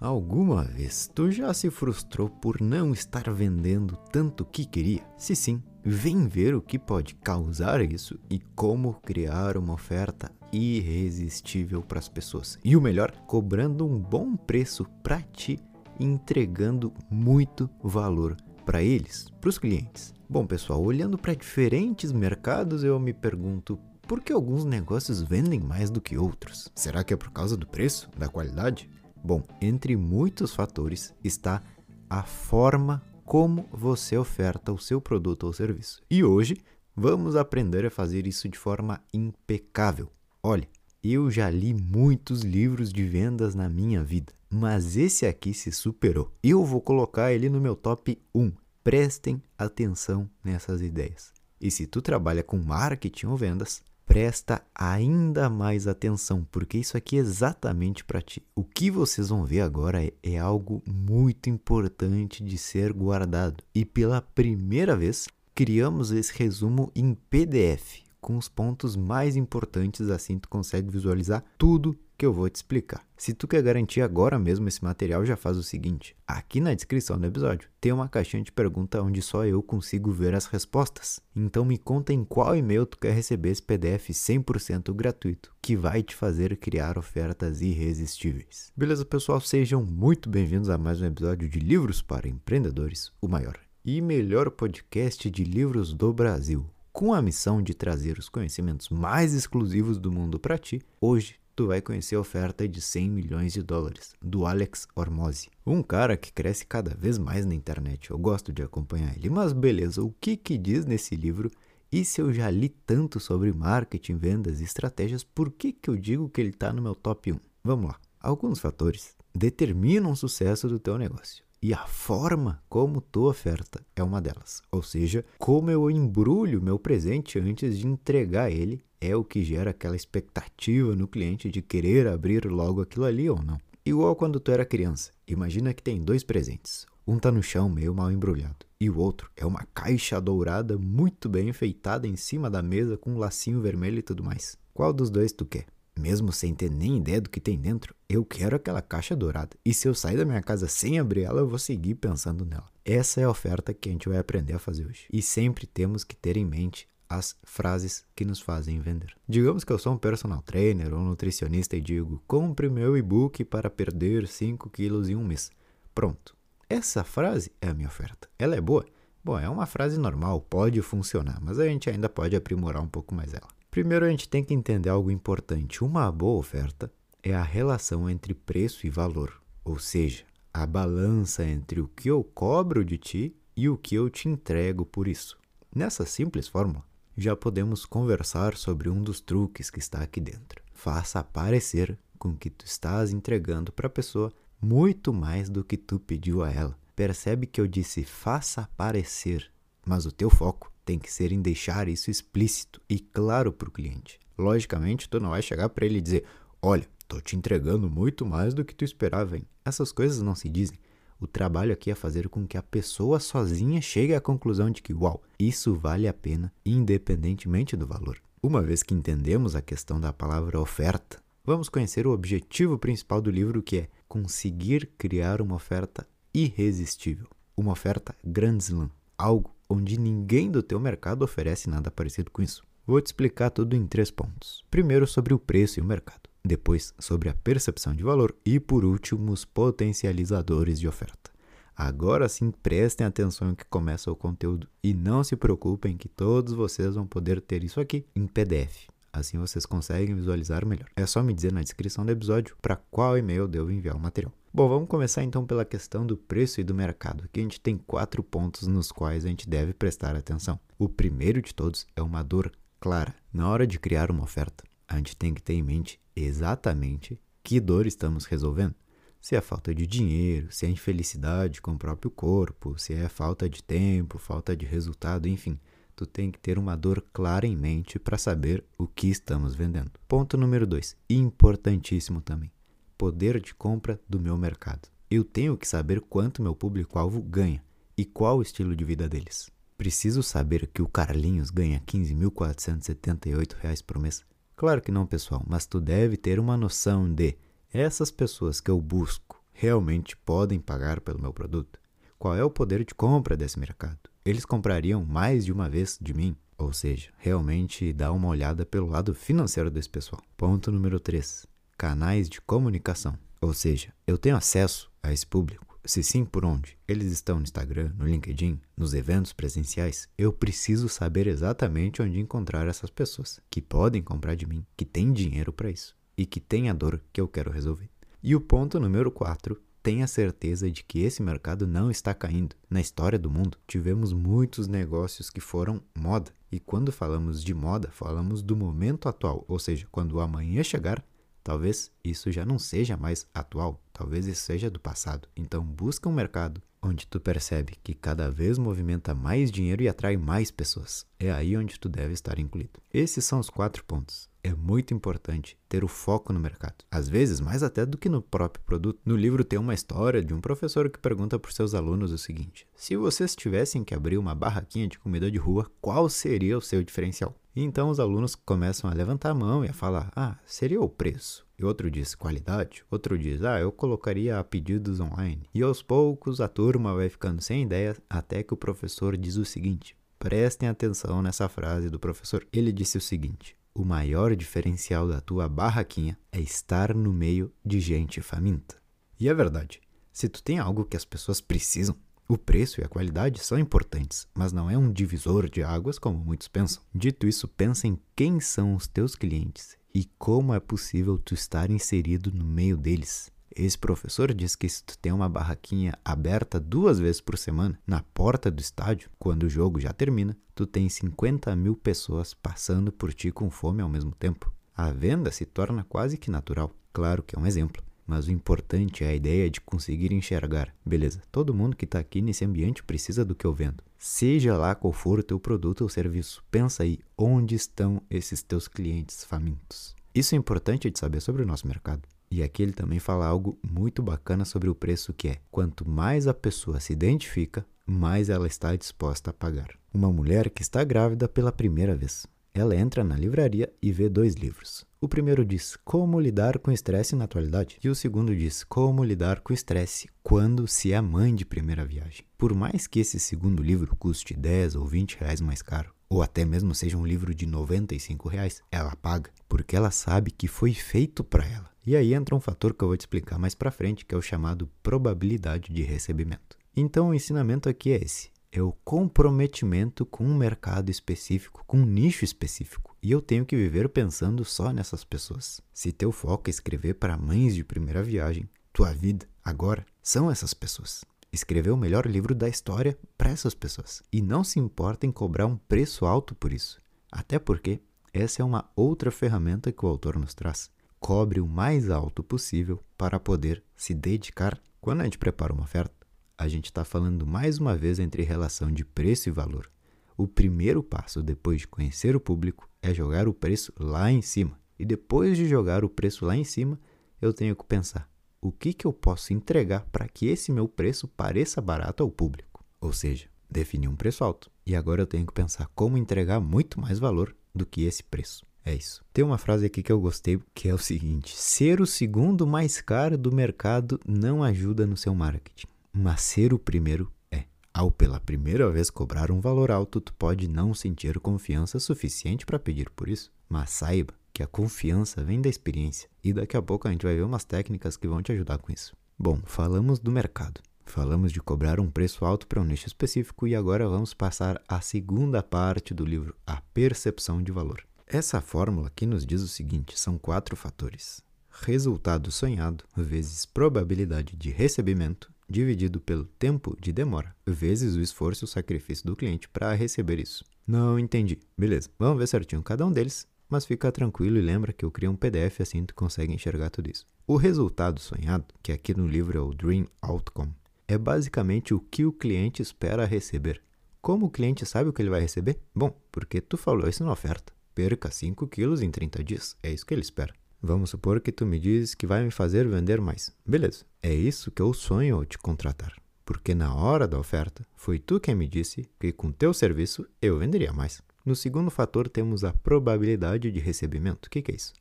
Alguma vez tu já se frustrou por não estar vendendo tanto que queria? Se sim, vem ver o que pode causar isso e como criar uma oferta irresistível para as pessoas. E o melhor, cobrando um bom preço para ti, entregando muito valor para eles, para os clientes. Bom, pessoal, olhando para diferentes mercados, eu me pergunto por que alguns negócios vendem mais do que outros? Será que é por causa do preço, da qualidade? Bom, entre muitos fatores está a forma como você oferta o seu produto ou serviço. E hoje vamos aprender a fazer isso de forma impecável. Olha, eu já li muitos livros de vendas na minha vida, mas esse aqui se superou. Eu vou colocar ele no meu top 1. Prestem atenção nessas ideias. E se tu trabalha com marketing ou vendas, presta ainda mais atenção, porque isso aqui é exatamente para ti. O que vocês vão ver agora é, é algo muito importante de ser guardado. E pela primeira vez, criamos esse resumo em PDF, com os pontos mais importantes, assim tu consegue visualizar tudo que eu vou te explicar. Se tu quer garantir agora mesmo esse material, já faz o seguinte: aqui na descrição do episódio tem uma caixinha de pergunta onde só eu consigo ver as respostas. Então me conta em qual e-mail tu quer receber esse PDF 100% gratuito, que vai te fazer criar ofertas irresistíveis. Beleza, pessoal? Sejam muito bem-vindos a mais um episódio de Livros para Empreendedores, o maior e melhor podcast de livros do Brasil. Com a missão de trazer os conhecimentos mais exclusivos do mundo para ti, hoje tu vai conhecer a oferta de 100 milhões de dólares, do Alex Hormozzi. Um cara que cresce cada vez mais na internet. Eu gosto de acompanhar ele. Mas beleza, o que que diz nesse livro? E se eu já li tanto sobre marketing, vendas e estratégias, por que que eu digo que ele está no meu top 1? Vamos lá. Alguns fatores determinam o sucesso do teu negócio. E a forma como tu oferta é uma delas. Ou seja, como eu embrulho meu presente antes de entregar ele é o que gera aquela expectativa no cliente de querer abrir logo aquilo ali ou não. Igual quando tu era criança. Imagina que tem dois presentes. Um tá no chão meio mal embrulhado e o outro é uma caixa dourada muito bem enfeitada em cima da mesa com um lacinho vermelho e tudo mais. Qual dos dois tu quer? Mesmo sem ter nem ideia do que tem dentro, eu quero aquela caixa dourada. E se eu sair da minha casa sem abrir ela, eu vou seguir pensando nela. Essa é a oferta que a gente vai aprender a fazer hoje. E sempre temos que ter em mente as frases que nos fazem vender. Digamos que eu sou um personal trainer ou nutricionista e digo: compre meu e-book para perder 5 quilos em um mês. Pronto. Essa frase é a minha oferta. Ela é boa? Bom, é uma frase normal, pode funcionar, mas a gente ainda pode aprimorar um pouco mais ela. Primeiro a gente tem que entender algo importante. Uma boa oferta é a relação entre preço e valor, ou seja, a balança entre o que eu cobro de ti e o que eu te entrego por isso. Nessa simples fórmula, já podemos conversar sobre um dos truques que está aqui dentro. Faça parecer com que tu estás entregando para a pessoa muito mais do que tu pediu a ela. Percebe que eu disse faça parecer, mas o teu foco tem que ser em deixar isso explícito e claro para o cliente. Logicamente, tu não vai chegar para ele e dizer: Olha, estou te entregando muito mais do que tu esperava. Hein? Essas coisas não se dizem. O trabalho aqui é fazer com que a pessoa sozinha chegue à conclusão de que, uau, isso vale a pena, independentemente do valor. Uma vez que entendemos a questão da palavra oferta, vamos conhecer o objetivo principal do livro, que é conseguir criar uma oferta irresistível, uma oferta grand slam, algo onde ninguém do teu mercado oferece nada parecido com isso. Vou te explicar tudo em três pontos. Primeiro sobre o preço e o mercado, depois sobre a percepção de valor e por último os potencializadores de oferta. Agora sim prestem atenção que começa o conteúdo e não se preocupem que todos vocês vão poder ter isso aqui em PDF. Assim vocês conseguem visualizar melhor. É só me dizer na descrição do episódio para qual e-mail devo enviar o material. Bom, vamos começar então pela questão do preço e do mercado. Aqui a gente tem quatro pontos nos quais a gente deve prestar atenção. O primeiro de todos é uma dor clara. Na hora de criar uma oferta, a gente tem que ter em mente exatamente que dor estamos resolvendo. Se é falta de dinheiro, se é infelicidade com o próprio corpo, se é falta de tempo, falta de resultado, enfim tu tem que ter uma dor clara em mente para saber o que estamos vendendo. Ponto número 2, importantíssimo também, poder de compra do meu mercado. Eu tenho que saber quanto meu público-alvo ganha e qual o estilo de vida deles. Preciso saber que o Carlinhos ganha 15.478 reais por mês? Claro que não, pessoal, mas tu deve ter uma noção de essas pessoas que eu busco realmente podem pagar pelo meu produto? Qual é o poder de compra desse mercado? Eles comprariam mais de uma vez de mim? Ou seja, realmente dá uma olhada pelo lado financeiro desse pessoal. Ponto número 3. Canais de comunicação. Ou seja, eu tenho acesso a esse público. Se sim, por onde? Eles estão no Instagram, no LinkedIn, nos eventos presenciais. Eu preciso saber exatamente onde encontrar essas pessoas que podem comprar de mim, que têm dinheiro para isso e que têm a dor que eu quero resolver. E o ponto número 4 tenha certeza de que esse mercado não está caindo. Na história do mundo, tivemos muitos negócios que foram moda. E quando falamos de moda, falamos do momento atual, ou seja, quando o amanhã chegar, talvez isso já não seja mais atual, talvez isso seja do passado. Então, busca um mercado onde tu percebe que cada vez movimenta mais dinheiro e atrai mais pessoas. É aí onde tu deve estar incluído. Esses são os quatro pontos é muito importante ter o foco no mercado. Às vezes, mais até do que no próprio produto. No livro tem uma história de um professor que pergunta para os seus alunos o seguinte: se vocês tivessem que abrir uma barraquinha de comida de rua, qual seria o seu diferencial? Então os alunos começam a levantar a mão e a falar: ah, seria o preço. E outro diz qualidade, outro diz: ah, eu colocaria pedidos online. E aos poucos a turma vai ficando sem ideia até que o professor diz o seguinte: Prestem atenção nessa frase do professor. Ele disse o seguinte: o maior diferencial da tua barraquinha é estar no meio de gente faminta. E é verdade. Se tu tem algo que as pessoas precisam, o preço e a qualidade são importantes, mas não é um divisor de águas como muitos pensam. Dito isso, pensa em quem são os teus clientes e como é possível tu estar inserido no meio deles. Esse professor diz que se tu tem uma barraquinha aberta duas vezes por semana na porta do estádio, quando o jogo já termina, tu tem 50 mil pessoas passando por ti com fome ao mesmo tempo. A venda se torna quase que natural. Claro que é um exemplo, mas o importante é a ideia de conseguir enxergar. Beleza, todo mundo que está aqui nesse ambiente precisa do que eu vendo. Seja lá qual for o teu produto ou serviço, pensa aí onde estão esses teus clientes famintos. Isso é importante de saber sobre o nosso mercado. E aqui ele também fala algo muito bacana sobre o preço que é: quanto mais a pessoa se identifica, mais ela está disposta a pagar. Uma mulher que está grávida pela primeira vez. Ela entra na livraria e vê dois livros. O primeiro diz Como lidar com estresse na atualidade e o segundo diz Como lidar com estresse quando se é mãe de primeira viagem. Por mais que esse segundo livro custe 10 ou 20 reais mais caro, ou até mesmo seja um livro de 95 reais, ela paga, porque ela sabe que foi feito para ela. E aí entra um fator que eu vou te explicar mais para frente, que é o chamado probabilidade de recebimento. Então o ensinamento aqui é esse: é o comprometimento com um mercado específico, com um nicho específico. E eu tenho que viver pensando só nessas pessoas. Se teu foco é escrever para mães de primeira viagem, tua vida agora são essas pessoas escrever o melhor livro da história para essas pessoas. E não se importa em cobrar um preço alto por isso. Até porque essa é uma outra ferramenta que o autor nos traz. Cobre o mais alto possível para poder se dedicar. Quando a gente prepara uma oferta, a gente está falando mais uma vez entre relação de preço e valor. O primeiro passo depois de conhecer o público é jogar o preço lá em cima. E depois de jogar o preço lá em cima, eu tenho que pensar: o que, que eu posso entregar para que esse meu preço pareça barato ao público. Ou seja, definir um preço alto. E agora eu tenho que pensar como entregar muito mais valor do que esse preço. É isso. Tem uma frase aqui que eu gostei que é o seguinte: ser o segundo mais caro do mercado não ajuda no seu marketing, mas ser o primeiro é. Ao pela primeira vez cobrar um valor alto, tu pode não sentir confiança suficiente para pedir por isso, mas saiba que a confiança vem da experiência e daqui a pouco a gente vai ver umas técnicas que vão te ajudar com isso. Bom, falamos do mercado. Falamos de cobrar um preço alto para um nicho específico e agora vamos passar à segunda parte do livro, a percepção de valor. Essa fórmula aqui nos diz o seguinte: são quatro fatores. Resultado sonhado vezes probabilidade de recebimento dividido pelo tempo de demora vezes o esforço e o sacrifício do cliente para receber isso. Não entendi. Beleza, vamos ver certinho cada um deles mas fica tranquilo e lembra que eu criei um PDF assim tu consegue enxergar tudo isso. O resultado sonhado, que aqui no livro é o Dream Outcome, é basicamente o que o cliente espera receber. Como o cliente sabe o que ele vai receber? Bom, porque tu falou isso na oferta. Perca 5 quilos em 30 dias. É isso que ele espera. Vamos supor que tu me dizes que vai me fazer vender mais. Beleza, é isso que eu sonho ao te contratar. Porque na hora da oferta, foi tu quem me disse que com teu serviço eu venderia mais. No segundo fator, temos a probabilidade de recebimento. O que, que é isso?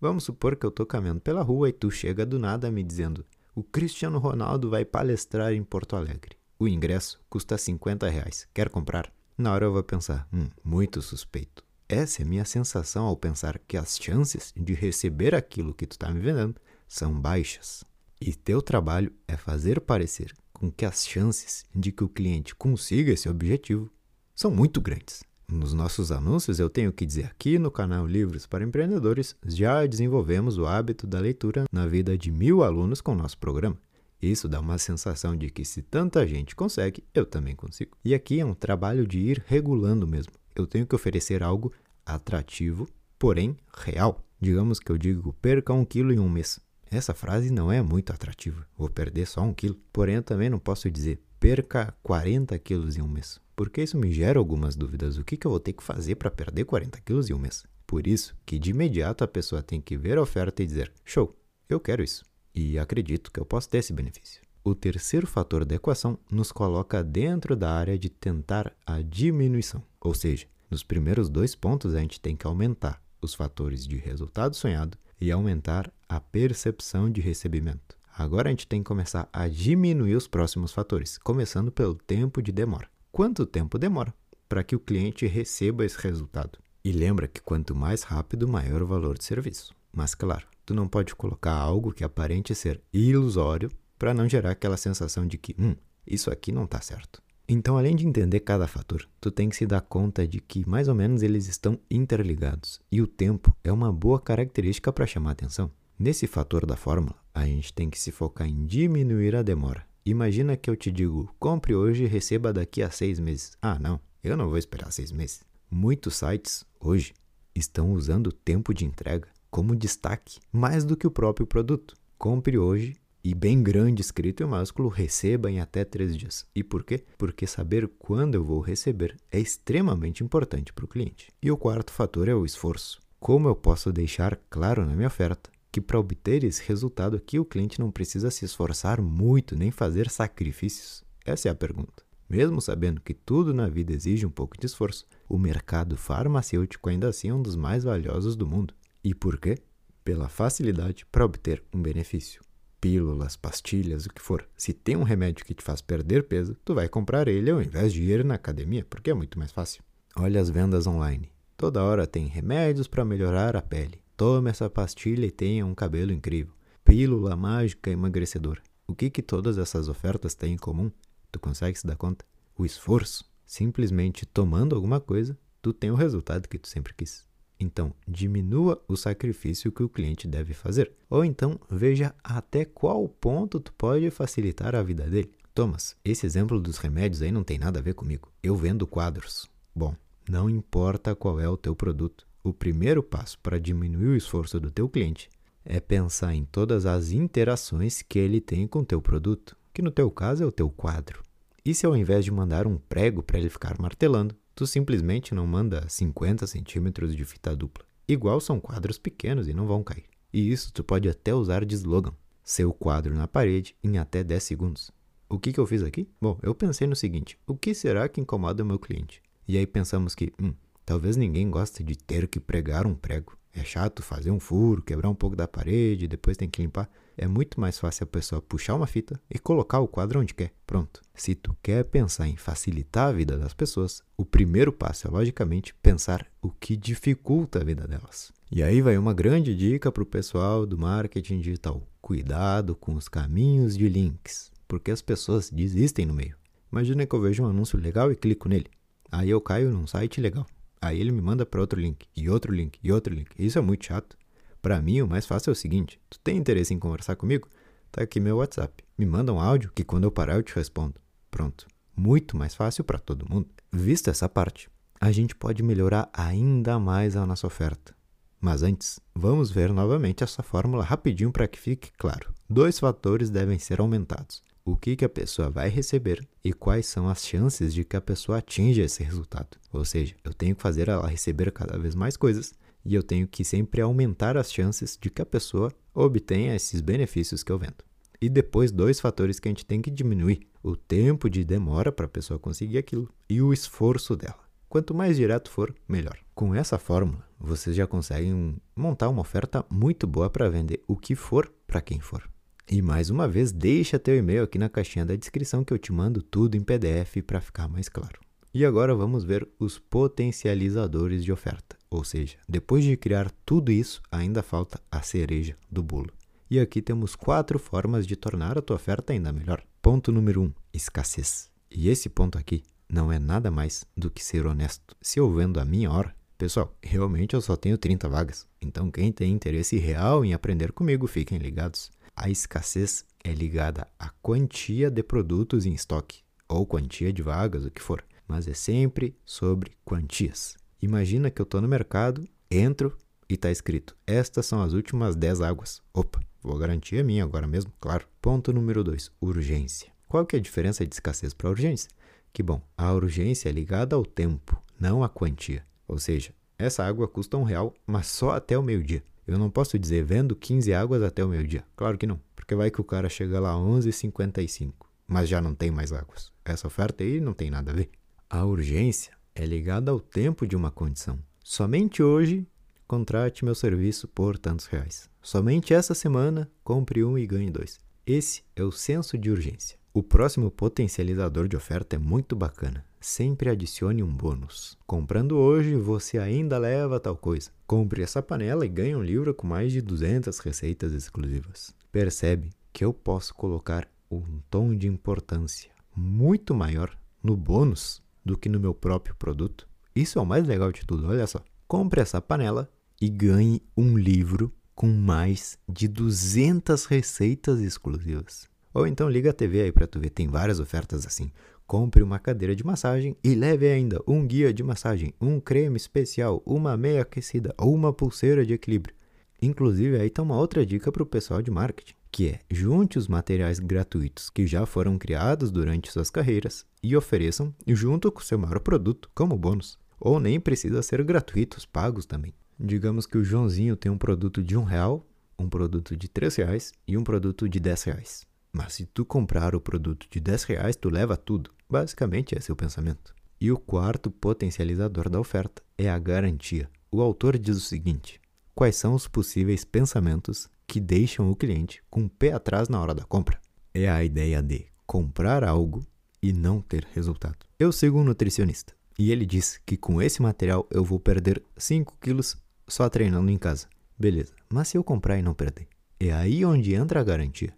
Vamos supor que eu estou caminhando pela rua e tu chega do nada me dizendo: O Cristiano Ronaldo vai palestrar em Porto Alegre. O ingresso custa 50 reais. Quer comprar? Na hora eu vou pensar, hum, muito suspeito. Essa é minha sensação ao pensar que as chances de receber aquilo que tu está me vendendo são baixas. E teu trabalho é fazer parecer com que as chances de que o cliente consiga esse objetivo são muito grandes. Nos nossos anúncios, eu tenho que dizer aqui no canal Livros para Empreendedores, já desenvolvemos o hábito da leitura na vida de mil alunos com nosso programa. Isso dá uma sensação de que se tanta gente consegue, eu também consigo. E aqui é um trabalho de ir regulando mesmo. Eu tenho que oferecer algo atrativo, porém real. Digamos que eu digo perca um quilo em um mês. Essa frase não é muito atrativa. Vou perder só um quilo. Porém, eu também não posso dizer perca 40 quilos em um mês. Porque isso me gera algumas dúvidas. O que, que eu vou ter que fazer para perder 40 quilos em um mês? Por isso que de imediato a pessoa tem que ver a oferta e dizer: show, eu quero isso e acredito que eu posso ter esse benefício. O terceiro fator da equação nos coloca dentro da área de tentar a diminuição, ou seja, nos primeiros dois pontos a gente tem que aumentar os fatores de resultado sonhado e aumentar a percepção de recebimento. Agora a gente tem que começar a diminuir os próximos fatores, começando pelo tempo de demora. Quanto tempo demora para que o cliente receba esse resultado? E lembra que quanto mais rápido, maior o valor de serviço. Mas claro, tu não pode colocar algo que aparente ser ilusório para não gerar aquela sensação de que, hum, isso aqui não está certo. Então, além de entender cada fator, tu tem que se dar conta de que mais ou menos eles estão interligados e o tempo é uma boa característica para chamar atenção. Nesse fator da fórmula, a gente tem que se focar em diminuir a demora. Imagina que eu te digo, compre hoje e receba daqui a seis meses. Ah, não, eu não vou esperar seis meses. Muitos sites, hoje, estão usando o tempo de entrega como destaque, mais do que o próprio produto. Compre hoje e bem grande escrito em maiúsculo, receba em até três dias. E por quê? Porque saber quando eu vou receber é extremamente importante para o cliente. E o quarto fator é o esforço. Como eu posso deixar claro na minha oferta que para obter esse resultado aqui o cliente não precisa se esforçar muito nem fazer sacrifícios? Essa é a pergunta. Mesmo sabendo que tudo na vida exige um pouco de esforço, o mercado farmacêutico ainda assim é um dos mais valiosos do mundo. E por quê? Pela facilidade para obter um benefício. Pílulas, pastilhas, o que for. Se tem um remédio que te faz perder peso, tu vai comprar ele ao invés de ir na academia, porque é muito mais fácil. Olha as vendas online. Toda hora tem remédios para melhorar a pele. Tome essa pastilha e tenha um cabelo incrível. Pílula mágica emagrecedora. O que que todas essas ofertas têm em comum? Tu consegue se dar conta? O esforço. Simplesmente tomando alguma coisa, tu tem o resultado que tu sempre quis. Então, diminua o sacrifício que o cliente deve fazer. Ou então, veja até qual ponto tu pode facilitar a vida dele. Thomas, esse exemplo dos remédios aí não tem nada a ver comigo. Eu vendo quadros. Bom, não importa qual é o teu produto. O primeiro passo para diminuir o esforço do teu cliente é pensar em todas as interações que ele tem com o teu produto, que no teu caso é o teu quadro. E se ao invés de mandar um prego para ele ficar martelando, tu simplesmente não manda 50 centímetros de fita dupla. Igual são quadros pequenos e não vão cair. E isso tu pode até usar de slogan. Seu quadro na parede em até 10 segundos. O que, que eu fiz aqui? Bom, eu pensei no seguinte: o que será que incomoda o meu cliente? E aí pensamos que, hum, talvez ninguém goste de ter que pregar um prego. É chato fazer um furo, quebrar um pouco da parede, depois tem que limpar é muito mais fácil a pessoa puxar uma fita e colocar o quadro onde quer. Pronto. Se tu quer pensar em facilitar a vida das pessoas, o primeiro passo é logicamente pensar o que dificulta a vida delas. E aí vai uma grande dica para o pessoal do marketing digital: cuidado com os caminhos de links, porque as pessoas desistem no meio. Imagina que eu vejo um anúncio legal e clico nele. Aí eu caio num site legal. Aí ele me manda para outro link, e outro link, e outro link. Isso é muito chato. Para mim, o mais fácil é o seguinte: tu tem interesse em conversar comigo? Tá aqui meu WhatsApp. Me manda um áudio que quando eu parar eu te respondo. Pronto. Muito mais fácil para todo mundo. Vista essa parte, a gente pode melhorar ainda mais a nossa oferta. Mas antes, vamos ver novamente essa fórmula rapidinho para que fique claro. Dois fatores devem ser aumentados: o que, que a pessoa vai receber e quais são as chances de que a pessoa atinja esse resultado. Ou seja, eu tenho que fazer ela receber cada vez mais coisas e eu tenho que sempre aumentar as chances de que a pessoa obtenha esses benefícios que eu vendo. E depois, dois fatores que a gente tem que diminuir: o tempo de demora para a pessoa conseguir aquilo e o esforço dela. Quanto mais direto for, melhor. Com essa fórmula, vocês já conseguem montar uma oferta muito boa para vender o que for para quem for. E mais uma vez, deixa teu e-mail aqui na caixinha da descrição que eu te mando tudo em PDF para ficar mais claro. E agora vamos ver os potencializadores de oferta. Ou seja, depois de criar tudo isso, ainda falta a cereja do bolo. E aqui temos quatro formas de tornar a tua oferta ainda melhor. Ponto número um, escassez. E esse ponto aqui não é nada mais do que ser honesto. Se eu vendo a minha hora, pessoal, realmente eu só tenho 30 vagas. Então quem tem interesse real em aprender comigo, fiquem ligados. A escassez é ligada à quantia de produtos em estoque ou quantia de vagas, o que for, mas é sempre sobre quantias. Imagina que eu estou no mercado, entro e está escrito: Estas são as últimas 10 águas. Opa, vou garantir a minha agora mesmo, claro. Ponto número 2: urgência. Qual que é a diferença de escassez para urgência? Que bom, a urgência é ligada ao tempo, não à quantia. Ou seja, essa água custa um real, mas só até o meio-dia. Eu não posso dizer vendo 15 águas até o meio-dia. Claro que não, porque vai que o cara chega lá 11h55, mas já não tem mais águas. Essa oferta aí não tem nada a ver. A urgência é ligada ao tempo de uma condição. Somente hoje contrate meu serviço por tantos reais. Somente essa semana compre um e ganhe dois. Esse é o senso de urgência. O próximo potencializador de oferta é muito bacana. Sempre adicione um bônus. Comprando hoje, você ainda leva tal coisa. Compre essa panela e ganhe um livro com mais de 200 receitas exclusivas. Percebe que eu posso colocar um tom de importância muito maior no bônus do que no meu próprio produto? Isso é o mais legal de tudo, olha só. Compre essa panela e ganhe um livro com mais de 200 receitas exclusivas. Ou então liga a TV aí para tu ver, tem várias ofertas assim. Compre uma cadeira de massagem e leve ainda um guia de massagem, um creme especial, uma meia aquecida ou uma pulseira de equilíbrio. Inclusive aí tá uma outra dica para o pessoal de marketing, que é junte os materiais gratuitos que já foram criados durante suas carreiras e ofereçam junto com o seu maior produto como bônus. Ou nem precisa ser gratuitos, pagos também. Digamos que o Joãozinho tem um produto de um real, um produto de três reais e um produto de dez reais. Mas se tu comprar o produto de 10 reais, tu leva tudo. Basicamente é o pensamento. E o quarto potencializador da oferta é a garantia. O autor diz o seguinte: quais são os possíveis pensamentos que deixam o cliente com o pé atrás na hora da compra? É a ideia de comprar algo e não ter resultado. Eu sigo um nutricionista e ele diz que com esse material eu vou perder 5 quilos só treinando em casa. Beleza, mas se eu comprar e não perder? É aí onde entra a garantia.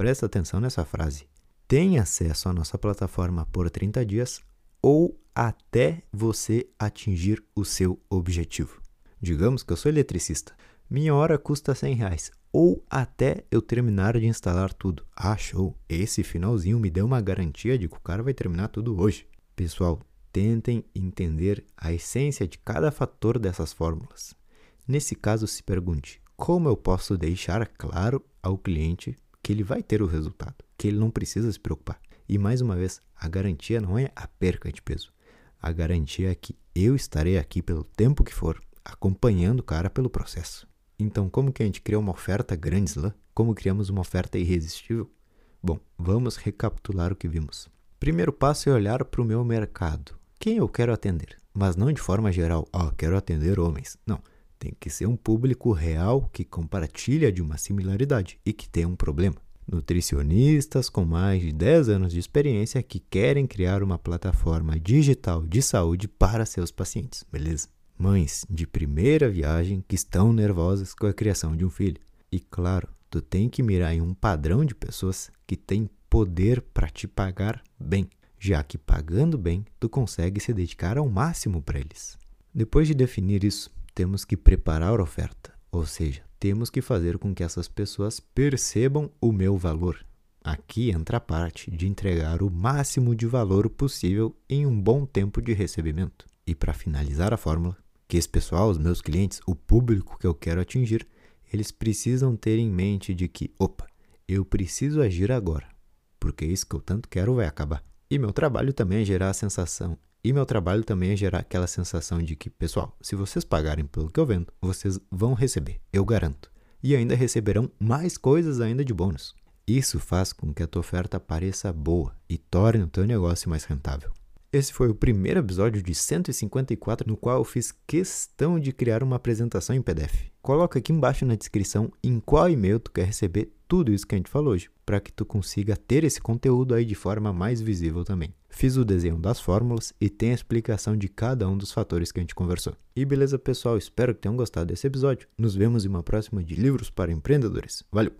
Presta atenção nessa frase. Tem acesso à nossa plataforma por 30 dias ou até você atingir o seu objetivo. Digamos que eu sou eletricista. Minha hora custa 100 reais. Ou até eu terminar de instalar tudo. Ah, show! Esse finalzinho me deu uma garantia de que o cara vai terminar tudo hoje. Pessoal, tentem entender a essência de cada fator dessas fórmulas. Nesse caso, se pergunte: como eu posso deixar claro ao cliente que ele vai ter o resultado, que ele não precisa se preocupar. E mais uma vez, a garantia não é a perca de peso. A garantia é que eu estarei aqui pelo tempo que for, acompanhando o cara pelo processo. Então, como que a gente cria uma oferta grande lá? Como criamos uma oferta irresistível? Bom, vamos recapitular o que vimos. Primeiro passo é olhar para o meu mercado. Quem eu quero atender? Mas não de forma geral, ó, oh, quero atender homens. Não. Tem que ser um público real que compartilha de uma similaridade e que tem um problema. Nutricionistas com mais de 10 anos de experiência que querem criar uma plataforma digital de saúde para seus pacientes, beleza? Mães de primeira viagem que estão nervosas com a criação de um filho. E claro, tu tem que mirar em um padrão de pessoas que tem poder para te pagar bem, já que pagando bem, tu consegue se dedicar ao máximo para eles. Depois de definir isso, temos que preparar a oferta, ou seja, temos que fazer com que essas pessoas percebam o meu valor. Aqui entra a parte de entregar o máximo de valor possível em um bom tempo de recebimento. E para finalizar a fórmula, que esse pessoal, os meus clientes, o público que eu quero atingir, eles precisam ter em mente de que, opa, eu preciso agir agora, porque isso que eu tanto quero vai acabar. E meu trabalho também é gerar a sensação e meu trabalho também é gerar aquela sensação de que, pessoal, se vocês pagarem pelo que eu vendo, vocês vão receber, eu garanto. E ainda receberão mais coisas ainda de bônus. Isso faz com que a tua oferta pareça boa e torne o teu negócio mais rentável. Esse foi o primeiro episódio de 154 no qual eu fiz questão de criar uma apresentação em PDF. Coloca aqui embaixo na descrição em qual e-mail tu quer receber tudo isso que a gente falou hoje, para que tu consiga ter esse conteúdo aí de forma mais visível também. Fiz o desenho das fórmulas e tem a explicação de cada um dos fatores que a gente conversou. E beleza, pessoal? Espero que tenham gostado desse episódio. Nos vemos em uma próxima de Livros para Empreendedores. Valeu!